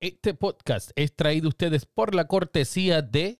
Este podcast es traído ustedes por la cortesía de...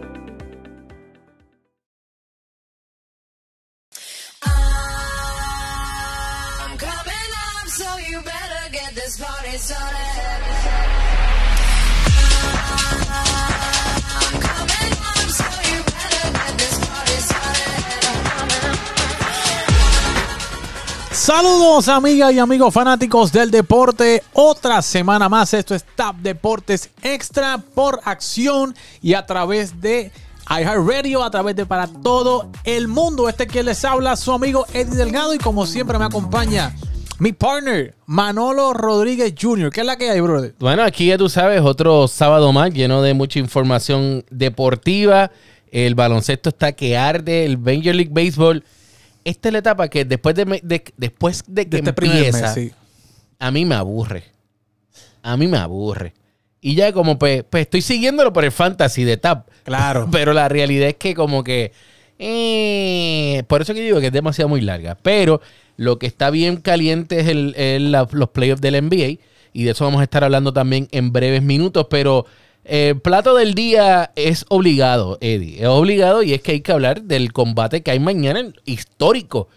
So you better get this party started. Saludos amigas y amigos fanáticos del deporte. Otra semana más. Esto es TAP Deportes Extra por acción y a través de iHeartRadio, a través de para todo el mundo. Este que les habla su amigo Eddie Delgado y como siempre me acompaña mi partner Manolo Rodríguez Jr. ¿Qué es la que hay, brother? Bueno, aquí ya tú sabes, otro sábado más lleno de mucha información deportiva. El baloncesto está que arde, el Major League Baseball. Esta es la etapa que después de, después de que este empieza, mes, sí. a mí me aburre. A mí me aburre. Y ya como pues, pues estoy siguiéndolo por el fantasy de TAP. Claro. Pero la realidad es que como que... eh, por eso que digo que es demasiado muy larga. Pero lo que está bien caliente es el, los playoffs del NBA. Y de eso vamos a estar hablando también en breves minutos. Pero el plato del día es obligado, Eddie. Es obligado y es que hay que hablar del combate que hay mañana histórico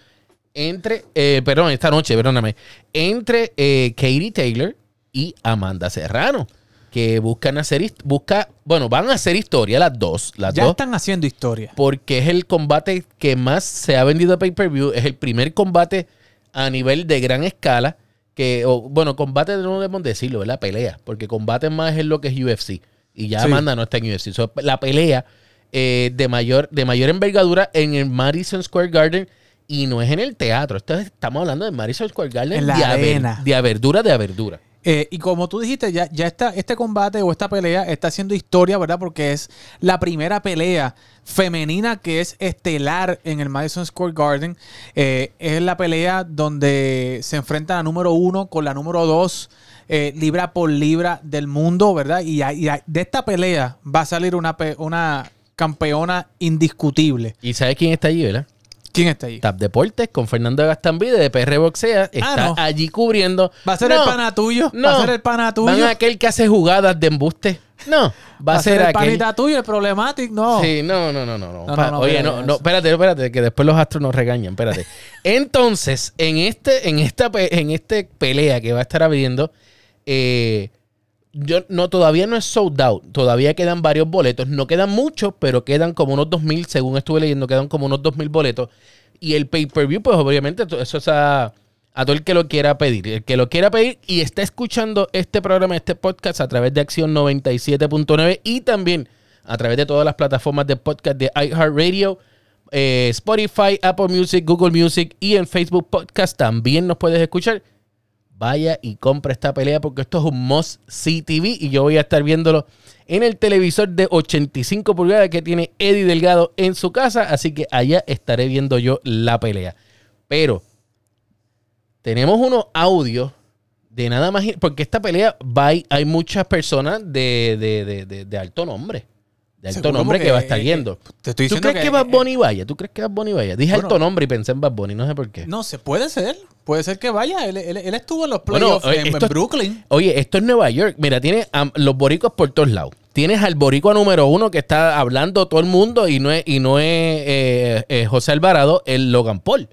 entre, eh, perdón, esta noche, perdóname, entre eh, Katie Taylor y Amanda Serrano, que buscan hacer, busca, bueno, van a hacer historia las dos, las Ya dos, están haciendo historia. porque es el combate que más se ha vendido pay-per-view, es el primer combate a nivel de gran escala, que, o, bueno, combate no debemos decirlo, ¿verdad? Pelea, porque combate más es lo que es UFC, y ya Sí. Amanda no está en UFC, So, la pelea eh, de, mayor, de mayor envergadura en el Madison Square Garden, y no es en el teatro, estamos hablando de Madison Square Garden, En la de, aver- arena. de verdura, de verdura. Eh, y como tú dijiste, ya, ya está, este combate o esta pelea está haciendo historia, ¿verdad? Porque es la primera pelea femenina que es estelar en el Madison Square Garden. Eh, es la pelea donde se enfrenta la número uno con la número dos, eh, libra por libra del mundo, ¿verdad? Y, y de esta pelea va a salir una, una campeona indiscutible. ¿Y sabes quién está allí, verdad? ¿Quién está ahí? Tap Deportes con Fernando Gastambide de PR Boxea. Está no. allí cubriendo. ¿Va a ser No, el pana tuyo? No. ¿Va a ser el pana tuyo? ¿Van a aquel que hace jugadas de embuste? No. Va, a ser, el aquel. panita tuyo, el problematic, no. Sí, no, no, no, no. no. No, Pa- no, no, Oye, no, no, espérate, espérate, que después los astros nos regañan, espérate. Entonces, en este, en esta, en este pelea que va a estar abriendo, eh, yo no, todavía no es sold out, todavía quedan varios boletos, no quedan muchos, pero quedan como unos 2000, según estuve leyendo, quedan como unos 2000 boletos. Y el pay-per-view, pues obviamente, eso es a, a todo el que lo quiera pedir. El que lo quiera pedir y está escuchando este programa, este podcast a través de Acción 97.9 y también a través de todas las plataformas de podcast de iHeartRadio, eh, Spotify, Apple Music, Google Music y en Facebook Podcast también nos puedes escuchar. Vaya y compra esta pelea porque esto es un must see TV y yo voy a estar viéndolo en el televisor de 85 pulgadas que tiene Eddie Delgado en su casa, así que allá estaré viendo yo la pelea. Pero tenemos unos audios de nada más, porque esta pelea va, hay, muchas personas de- de- de- de alto nombre. De alto Seguro, nombre que va a estar eh, yendo. Te estoy ¿Tú diciendo crees que, Bad eh, Bunny vaya? ¿Tú crees que Bad Bunny vaya? Dije Bueno. alto nombre y pensé en Bad Bunny, no sé por qué. No sé, puede ser. Puede ser que vaya. Él, él- él estuvo en los playoffs eh, en, Brooklyn. Oye, esto es Nueva York. Mira, tiene a los boricuas por todos lados. Tienes al boricua número uno que está hablando todo el mundo y no es, y no es eh, eh, José Alvarado, el Logan Paul.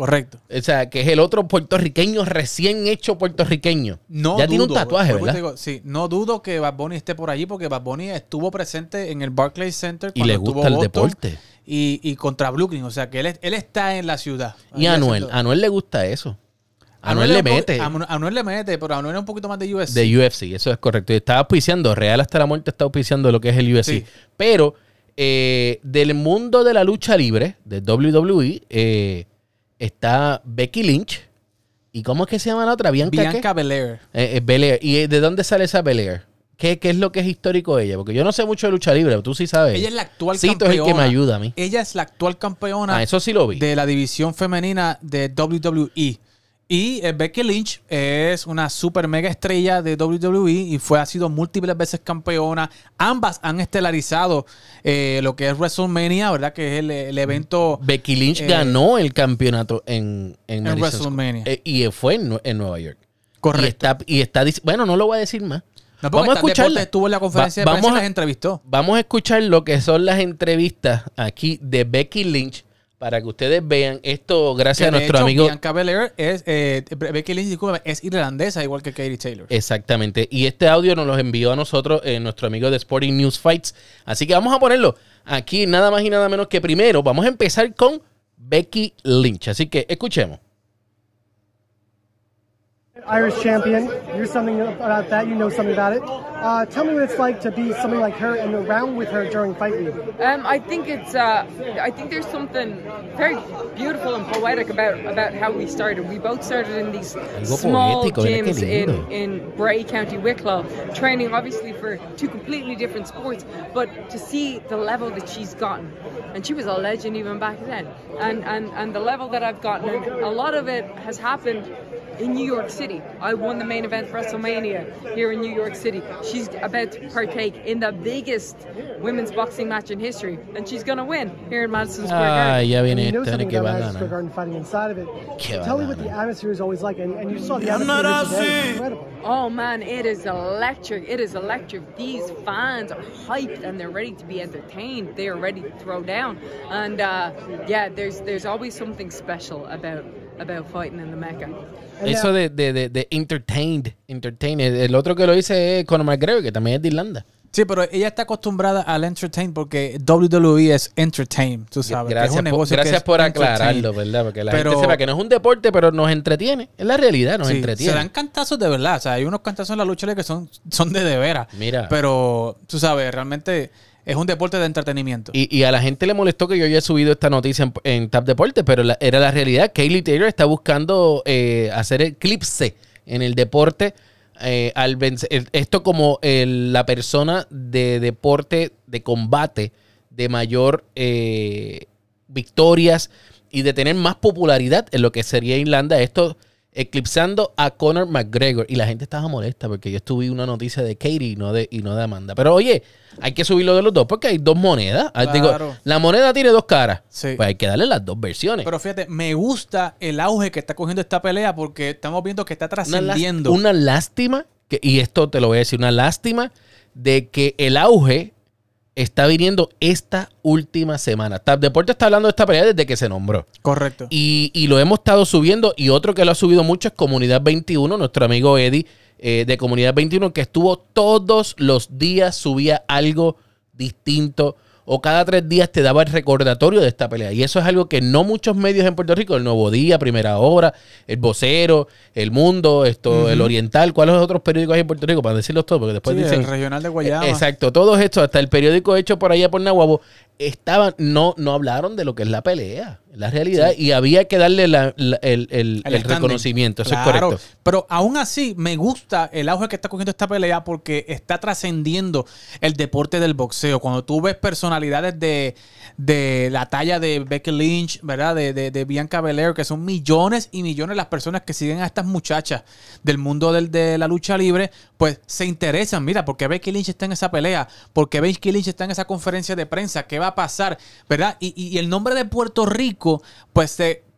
Correcto. O sea, que es el otro puertorriqueño recién hecho puertorriqueño. No ya tiene un tatuaje, y ¿verdad? digo, sí, no dudo que Bad Bunny esté por allí porque Bad Bunny estuvo presente en el Barclays Center Y cuando le estuvo gusta el Boston deporte. Y, y contra Brooklyn. O sea, que él, él está en la ciudad. Y a Anuel, a Anuel le gusta eso. A Anuel es le mete a Anuel- Anuel le mete, pero Anuel es un poquito más de UFC. de UFC, eso es correcto. Y estaba auspiciando, Real hasta la muerte está auspiciando lo que es el UFC. Sí. Pero eh, del mundo de la lucha libre, de WWE, eh, está Becky Lynch. ¿Y cómo es que se llama la otra? Bianca, Bianca? Belair. Eh, eh, Belair. ¿Y de dónde sale esa Belair? ¿Qué, qué es lo que es histórico de ella? Porque yo no sé mucho de lucha libre, pero tú sí sabes. Ella es la actual Cito es el campeona. que me ayuda a mí. Ella es la actual campeona Ah, eso sí lo vi. de la división femenina de WWE. Y eh, Becky Lynch es una super mega estrella de WWE y fue, ha sido múltiples veces campeona. Ambas han estelarizado eh, lo que es WrestleMania, ¿verdad? Que es el, el evento Becky Lynch eh, ganó el campeonato en, en, WrestleMania. Eh, y fue en, en Nueva York. Correcto. Y está, y está dic- bueno, no lo voy a decir más. No, vamos a escucharla. estuvo en la conferencia Va- de las entrevistó. vamos a escuchar lo que son las entrevistas aquí de Becky Lynch para que ustedes vean esto gracias a nuestro hecho, amigo. Bianca Belair es, eh, Becky Lynch, es irlandesa igual que Katie Taylor. Exactamente. Y este audio nos lo envió a nosotros eh, nuestro amigo de Sporting News Fights. Así que vamos a ponerlo aquí nada más y nada menos que primero. Vamos a empezar con Becky Lynch. Así que escuchemos. Irish champion. You're something about that. You know something about it. Uh, tell me what it's like to be something like her and around with her during fight week. Um, I think it's. Uh, I think there's something very beautiful and poetic about about how we started. We both started in these small poético, mira qué gyms in in Bray, County Wicklow, training obviously for two completely different sports. But to see the level that she's gotten, and she was a legend even back then, and and and the level that I've gotten, and a lot of it has happened in New York City. I won the main event WrestleMania here in New York City. She's about to partake in the biggest women's boxing match in history, and she's gonna win here in Madison Square Ah, Garden. ya And viene you know este something que about va Madison Square. Garden fighting inside of it. Que Tell me what the atmosphere is always like, and, and you saw the atmosphere here today. It's incredible. Oh man, it is electric. It is electric. These fans are hyped and they're ready to be entertained. They are ready to throw down. And uh, yeah, there's there's always something special about about fighting in the Mecca. And Eso de, de, de, de entertained, entertained. El otro que lo dice es Conor McGregor, que también es de Irlanda. Sí, pero ella está acostumbrada al entertain porque WWE es entertain, tú sabes. que es Gracias, un por, negocio gracias aclararlo, ¿verdad? Porque la Pero- gente sepa que no es un deporte, pero nos entretiene. Es la realidad, nos Sí, entretiene. se dan cantazos de verdad. O sea, hay unos cantazos en la lucha que son, son de de veras. Mira. Pero, tú sabes, realmente es un deporte de entretenimiento. Y, y a la gente le molestó que yo haya subido esta noticia en, Tap Deporte, pero era la realidad. Kaylee Taylor está buscando eh, hacer eclipse en el deporte. eh, al vencer, esto como la persona de deporte de combate de mayor eh, victorias y de tener más popularidad en lo que sería Irlanda. Esto eclipsando a Conor McGregor. Y la gente estaba molesta porque yo estuve una noticia de Katie y no de, y no de Amanda. Pero oye, hay que subirlo de los dos porque hay dos monedas. Ah, Digo, Claro. la moneda tiene dos caras. Sí. Pues hay que darle las dos versiones. Pero fíjate, me gusta el auge que está cogiendo esta pelea porque estamos viendo que está una, trascendiendo. una lástima, que, y esto te lo voy a decir, una lástima de que el auge está viniendo esta última semana. Tap Deporte está hablando de esta pelea desde que se nombró. Correcto. Y, y lo hemos estado subiendo. Y otro que lo ha subido mucho es Comunidad 21, nuestro amigo Eddie eh, de Comunidad 21, que estuvo todos los días, subía algo distinto. O cada tres días te daba el recordatorio de esta pelea. Y eso es algo que no muchos medios en Puerto Rico, el Nuevo Día, Primera Hora, el Vocero, El Mundo, esto, el Oriental, ¿cuáles otros periódicos hay en Puerto Rico? Para decirlos todos, porque después Sí, dicen. el regional de Guayama. Eh, Exacto, todos estos, hasta el periódico hecho por allá por Nahuabo, estaban, no, no hablaron de lo que es la pelea, la realidad, y había que darle la- la- el, el- el standing. reconocimiento, eso Claro, es correcto. Pero aún así, me gusta el auge que está cogiendo esta pelea porque está trascendiendo el deporte del boxeo. Cuando tú ves personalidades de, de la talla de Becky Lynch, ¿verdad? De, de, de Bianca Belair, que son millones y millones las personas que siguen a estas muchachas del mundo del- de la lucha libre, pues se interesan. Mira, porque Becky Lynch está en esa pelea, porque Becky Lynch está en esa conferencia de prensa, ¿qué va a pasar? ¿Verdad? Y, y- y el nombre de Puerto Rico,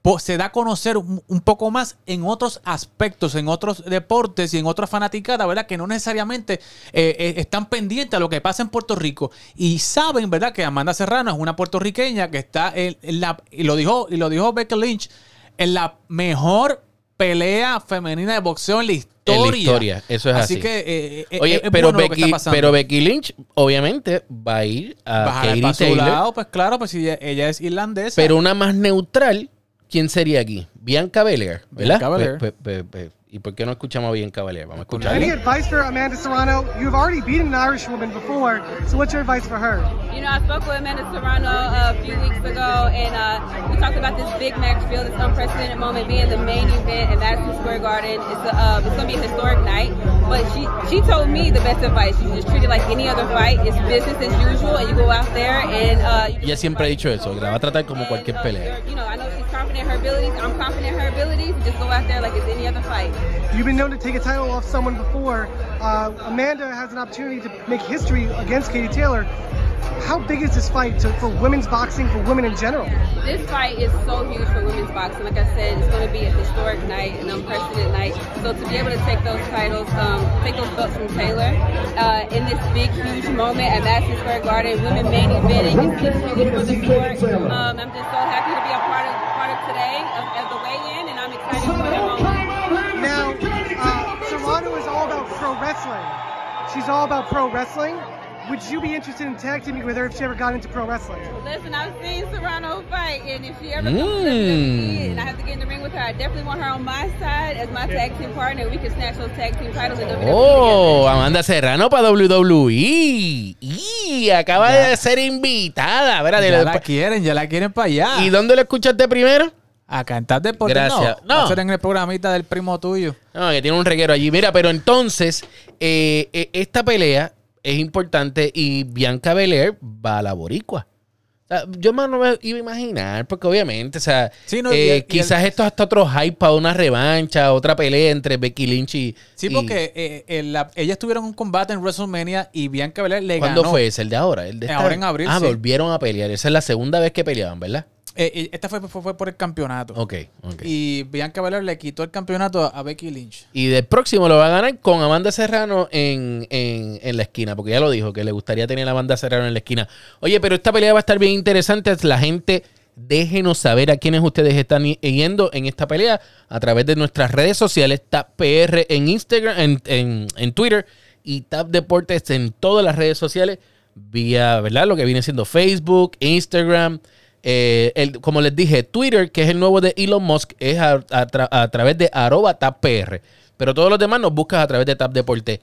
pues se da a conocer un, poco más en otros aspectos, en otros deportes y en otras fanaticadas, ¿verdad? Que no necesariamente eh, eh, están pendientes a lo que pasa en Puerto Rico y saben, ¿verdad? Que Amanda Serrano es una puertorriqueña que está en, en la y lo dijo y lo dijo Becky Lynch en la mejor pelea femenina de boxeo en la historia. En la historia, eso es así. que eh, eh, Oye, es pero, bueno que Becky, pasando. pero Becky Lynch, obviamente, va a ir a Bajará Katie para su Taylor, lado, pues claro, pues si ella, ella es irlandesa. pero una más neutral, ¿quién sería aquí? Bianca Belair, ¿verdad? Bianca Belair. Pe- pe- pe- ¿Y por qué no escuchamos a Bianca Vamos a Any advice for Amanda Serrano? You've already beaten an Irish woman before, so what's your advice for her? You know, I spoke with Amanda Serrano a few weeks ago, and uh, we talked about this big match field, this unprecedented moment being the main event in Madison Square Garden. It's, a, uh, it's going to be a historic night. But she she told me the best advice. You just treat it like any other fight. It's business as usual, and you go out there and uh, you Ella siempre ha dicho eso, que la va a tratar como cualquier pelea. You know, I know she's confident in her abilities. I'm confident in her abilities. Just go out there like it's any other fight. You've been known to take a title off someone before. Uh, Amanda has an opportunity to make history against Katie Taylor. How big is this fight to, for women's boxing, for women in general? This fight is so huge for women's boxing. Like I said, it's going to be a historic night, an unprecedented night. So to be able to take those titles, um, take those belts from Taylor uh, in this big, huge moment at Madison Square Garden, women main eventing, it's huge for the sport. Um, I'm just so happy to be a part of part of today of, of the weigh-in, and I'm excited for the moment. Now, uh, Serrano is all about pro wrestling. She's all about pro wrestling. Would you be interested in tag teaming with her if she ever got into pro wrestling? Listen, I've seen Serrano fight, and if she ever comes Mm. to WWE and I have to get in the ring with her, I definitely want her on my side as my tag team partner. We can snatch those tag team titles in WWE. Oh. Amanda Serrano para WWE. Y acaba Ya. de ser invitada. Espérate, Ya la quieren, ya la quieren para allá. ¿Y dónde lo escuchaste primero? A cantar deporte. Gracias. No, No. Va a ser en el programita del primo tuyo. No, que tiene un reguero allí. Mira, pero entonces, eh, eh, esta pelea es importante y Bianca Belair va a la boricua. O sea, yo más no me iba a imaginar, porque obviamente, o sea, Sí, no, eh, y el- el- quizás esto es hasta otro hype para una revancha, otra pelea entre Becky Lynch y... Sí, porque eh, la- ellas tuvieron un combate en WrestleMania y Bianca Belair le ¿Cuándo ganó. fue ese? ¿El de ahora? ¿El de Ahora en abril, Ah, sí. volvieron a pelear. Esa es la segunda vez que peleaban, ¿verdad? Eh, esta fue, fue, fue por el campeonato. Ok, ok. Y Bianca Belair le quitó el campeonato a Becky Lynch. Y del próximo lo va a ganar con Amanda Serrano en, en- en la esquina, porque ya lo dijo, que le gustaría tener a Amanda Serrano en la esquina. Oye, pero esta pelea va a estar bien interesante. La gente, déjenos saber a quiénes ustedes están yendo en esta pelea a través de nuestras redes sociales, TapPR en Instagram, en, en- en Twitter y Tap Deportes en todas las redes sociales, vía, ¿verdad? Lo que viene siendo Facebook, Instagram. Eh, el- como les dije, Twitter, que es el nuevo de Elon Musk, es a, a tra- a través de arroba TapPR. Pero todos los demás nos buscas a través de Tap Deporte.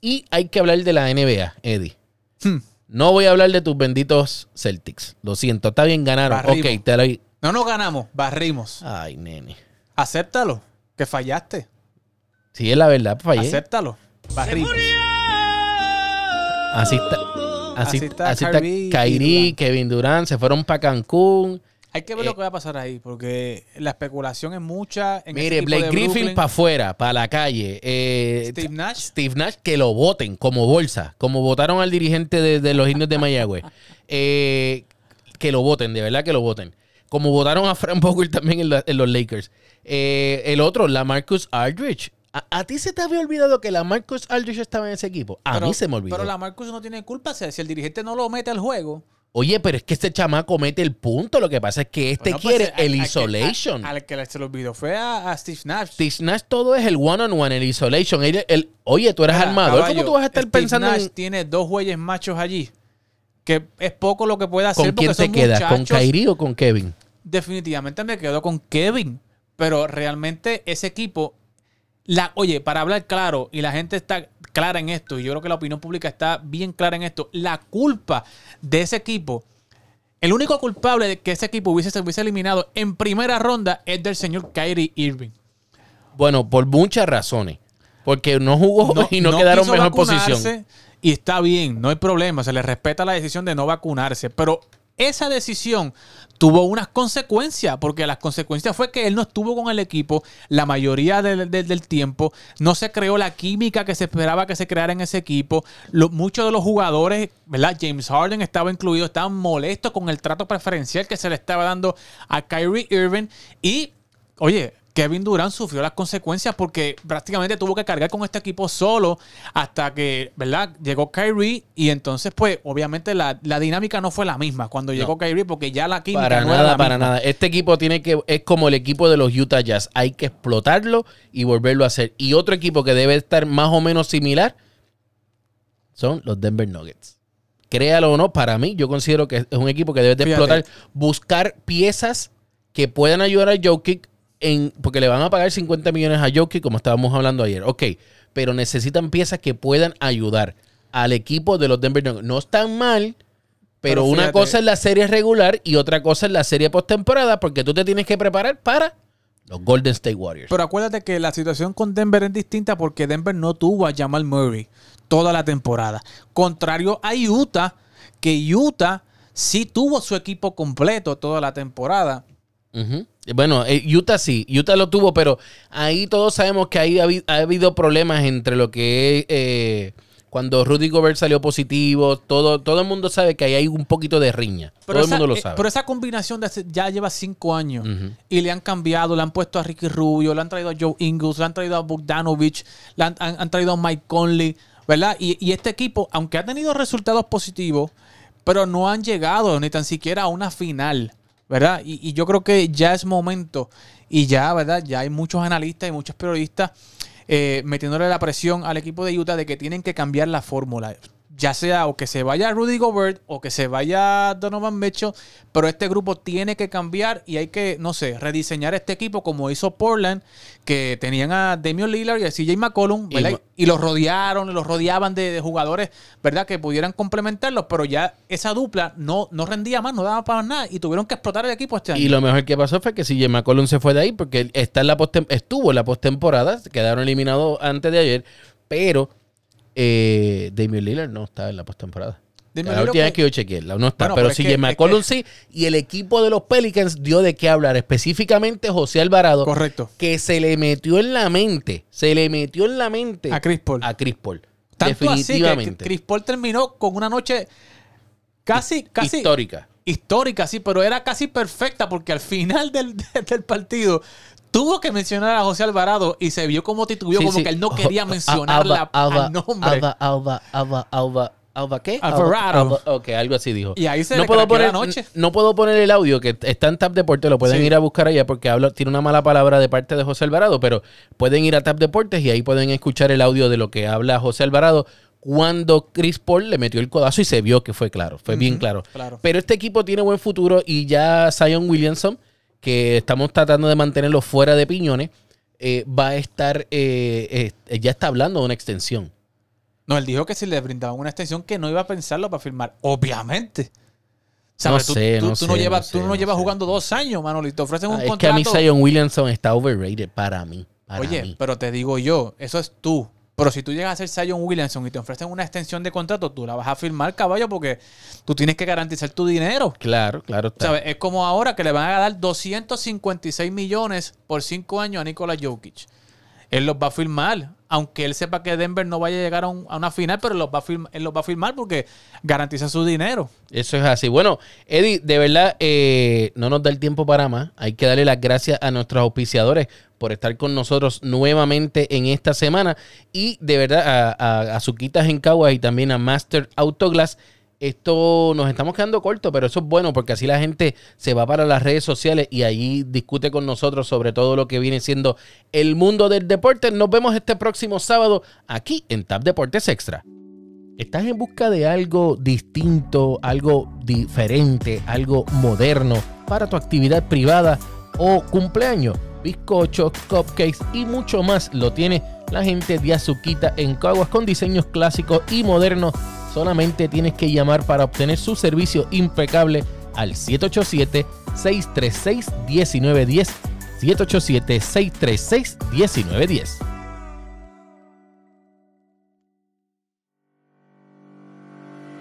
Y hay que hablar de la NBA, Eddie. Hmm. No voy a hablar de tus benditos Celtics. Lo siento, está bien, ganaron. Barrimos. Ok, te. No nos ganamos, barrimos. Ay, nene. Acéptalo, que fallaste. Sí, es la verdad, fallé. Acéptalo, barrimos. Así está. Así, Así está así está Kyrie y Kyrie, Durant. Kevin Durant, se fueron para Cancún. Hay que ver Eh, lo que va a pasar ahí, porque la especulación es mucha. En Mire, Blake Griffin para afuera, para la calle. Eh, Steve Nash. Steve Nash, que lo voten como bolsa, como votaron al dirigente de, de los indios de Mayagüez. Eh, que lo voten, de verdad que lo voten. Como votaron a Frank Vogel también en, la- en los Lakers. Eh, el otro, la Marcus Aldridge. ¿A, a ti se te había olvidado que la Marcus Aldridge estaba en ese equipo? A Pero- mí se me olvidó. Pero la Marcus no tiene culpa. si el dirigente no lo mete al juego. Oye, pero es que este chamaco mete el punto. Lo que pasa es que este bueno, pues, quiere el que- isolation. a- Al, que se le olvidó fue a, a Steve Nash. Steve Nash todo es el one-on-one, el isolation. El, el- oye, tú eres Mira, armador. caballo, ¿Cómo tú vas a estar Steve pensando Nash en, tiene dos güeyes machos allí. Que es poco lo que puede hacer. con quién porque te quedas? ¿Con. Kyrie o con Kevin? Definitivamente me quedo con Kevin. Pero realmente ese equipo. La, oye, para hablar claro, y la gente está clara en esto, y yo creo que la opinión pública está bien clara en esto. La culpa de ese equipo. El único culpable de que ese equipo hubiese, se hubiese eliminado en primera ronda es del señor Kyrie Irving. Bueno, por muchas razones. Porque no jugó y no, quedaron quiso mejor posición. Y está bien, no hay problema, se le respeta la decisión de no vacunarse, pero esa decisión tuvo unas consecuencias, porque las consecuencias fue que él no estuvo con el equipo la mayoría del, del- tiempo, no se creó la química que se esperaba que se creara en ese equipo, muchos de los jugadores, ¿verdad? James Harden estaba incluido, estaban molestos con el trato preferencial que se le estaba dando a Kyrie Irving y, oye, Kevin Durant sufrió las consecuencias porque prácticamente tuvo que cargar con este equipo solo hasta que, ¿verdad? Llegó Kyrie y entonces, pues, obviamente la, la dinámica no fue la misma cuando llegó Kyrie porque ya la química Para no era nada, la para misma. nada. Este equipo tiene que, es como el equipo de los Utah Jazz. Hay que explotarlo y volverlo a hacer. Y otro equipo que debe estar más o menos similar son los Denver Nuggets. Créalo o no, para mí, yo considero que es un equipo que debe de Fíjate. explotar, buscar piezas que puedan ayudar a Jokic en, porque le van a pagar 50 millones a Jokic, como estábamos hablando ayer. Ok, pero necesitan piezas que puedan ayudar al equipo de los Denver Nuggets. No están mal, pero, Pero una cosa es la serie regular y otra cosa es la serie postemporada, porque tú te tienes que preparar para Los Golden State Warriors. Pero acuérdate que la situación con Denver es distinta porque Denver no tuvo a Jamal Murray toda la temporada. Contrario a Utah, que Utah sí tuvo su equipo completo toda la temporada. Bueno, eh, Utah sí, Utah lo tuvo, pero ahí todos sabemos que ahí ha, habi- ha habido problemas entre lo que es eh, cuando Rudy Gobert salió positivo, todo, todo el mundo sabe que ahí hay un poquito de riña. todo el esa, mundo lo eh, sabe. pero esa combinación de hace- ya lleva cinco años y le han cambiado, le han puesto a Ricky Rubio, le han traído a Joe Ingles, le han traído a Bogdanovich, le han, han- han traído a Mike Conley, ¿verdad? Y, y este equipo, aunque ha tenido resultados positivos, pero no han llegado ni tan siquiera a una final, ¿verdad? Y, y yo creo que ya es momento y ya, ¿verdad? Ya hay muchos analistas y muchos periodistas eh, metiéndole la presión al equipo de Utah de que tienen que cambiar la fórmula. Ya sea o que se vaya Rudy Gobert o que se vaya Donovan Mitchell, pero este grupo tiene que cambiar y hay que, no sé, rediseñar este equipo como hizo Portland, que tenían a Damian Lillard y a CJ McCollum, Y ¿verdad? Y, los rodearon, los rodeaban de, de jugadores, ¿verdad? Que pudieran complementarlos, pero ya esa dupla no, no rendía más, no daba para nada y tuvieron que explotar el equipo este año. Y lo mejor que pasó fue que CJ McCollum se fue de ahí porque está en la postem- estuvo en la postemporada, quedaron eliminados antes de ayer, pero eh, Damian Lillard no está en la postemporada. La última vez que- yo chequeé, no está, Bueno, pero pero es que- es que- sí, y el equipo de los Pelicans dio de qué hablar, específicamente José Alvarado, Correcto. que se le metió en la mente, se le metió en la mente A Chris Paul. a Chris Paul. Tanto así que definitivamente. Chris Paul terminó con una noche casi, casi Histórica. histórica, sí, pero era casi perfecta porque al final del, del partido tuvo que mencionar a José Alvarado y se vio como titubeó, Sí, como sí. que él no quería mencionar Alba- la, Alba- al nombre. Alba, Alba, Alba, Alba, Alba, ¿qué? Alvarado. Alba- ok, algo así dijo. Y ahí se no le puedo poner, la noche. No puedo poner el audio que está en Tap Deporte, lo pueden Sí. ir a buscar allá porque habla, tiene una mala palabra de parte de José Alvarado, pero pueden ir a Tap Deportes y ahí pueden escuchar el audio de lo que habla José Alvarado cuando Chris Paul le metió el codazo y se vio que fue claro, fue bien claro. claro. Pero este equipo tiene buen futuro y ya Zion Williamson, que estamos tratando de mantenerlo fuera de piñones, eh, va a estar, eh, eh, ya está hablando de una extensión. No, él dijo que si le brindaban una extensión que no iba a pensarlo para firmar. Obviamente. No tú, sé, tú- no tú no sé, llevas, no tú no no llevas sé. jugando dos años, Manolo, y te ofrecen un Ah, es que a mí Zion Williamson está overrated para mí. para Oye, mí. pero te digo yo, eso es tú. Pero si tú llegas a ser Zion Williamson y te ofrecen una extensión de contrato, tú la vas a firmar, caballo, porque tú tienes que garantizar tu dinero. Claro, claro. Está. ¿Sabes? Es como ahora que le van a dar 256 millones por 5 años a Nikola Jokic. Él los va a firmar, aunque él sepa que Denver no vaya a llegar a, un- a una final, pero los va a firmar, él los va a firmar porque garantiza su dinero. Eso es así. Bueno, Eddie, de verdad, eh, no nos da el tiempo para más. Hay que darle las gracias a nuestros auspiciadores por estar con nosotros nuevamente en esta semana. Y de verdad, a, a, en Caguas y también a Master Autoglass. Esto nos estamos quedando corto, pero eso es bueno porque así la gente se va para las redes sociales y allí discute con nosotros sobre todo lo que viene siendo el mundo del deporte. Nos vemos este próximo sábado aquí en Tap Deportes Extra. ¿Estás en busca de algo distinto, algo diferente, algo moderno para tu actividad privada o cumpleaños? Bizcochos, cupcakes y mucho más lo tiene la gente de Azuquita en Caguas con diseños clásicos y modernos. Solamente tienes que llamar para obtener su servicio impecable al 787-636-1910. 787-636-1910.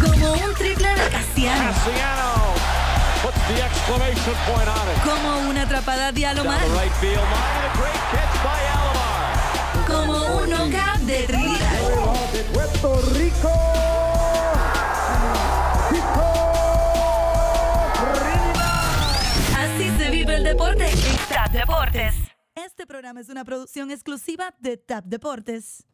Como un triple de Casiano. Ciano puts the exclamation point on it. Como una atrapada de Alomar. Right field line, a great catch by Alomar. Como un knockout de Trinidad. Así se vive el deporte en TAP Deportes. Este programa es una producción exclusiva de TAP Deportes.